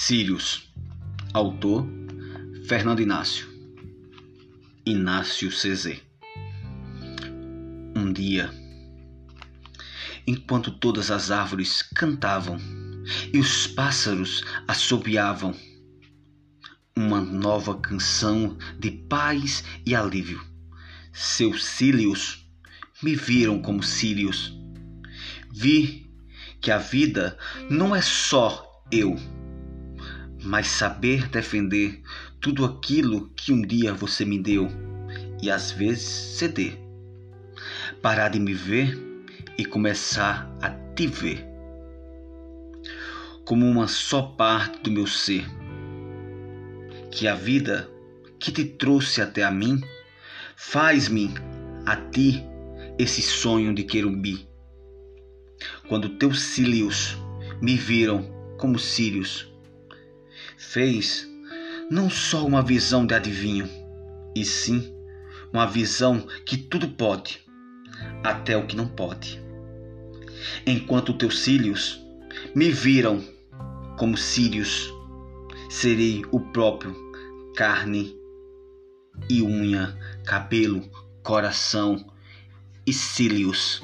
Sírios. Autor Fernando Inácio. Inácio CZ. Um dia, enquanto todas as árvores cantavam e os pássaros assobiavam, uma nova canção de paz e alívio. Seus cílios me viram como cílios. Vi que a vida não é só eu mas saber defender tudo aquilo que um dia você me deu e às vezes ceder. Parar de me ver e começar a te ver como uma só parte do meu ser. Que a vida que te trouxe até a mim faz-me a ti esse sonho de querumbi. Quando teus cílios me viram como cílios, fez não só uma visão de adivinho, e sim uma visão que tudo pode, até o que não pode. Enquanto teus cílios me viram como círios, serei o próprio carne e unha, cabelo, coração e cílios.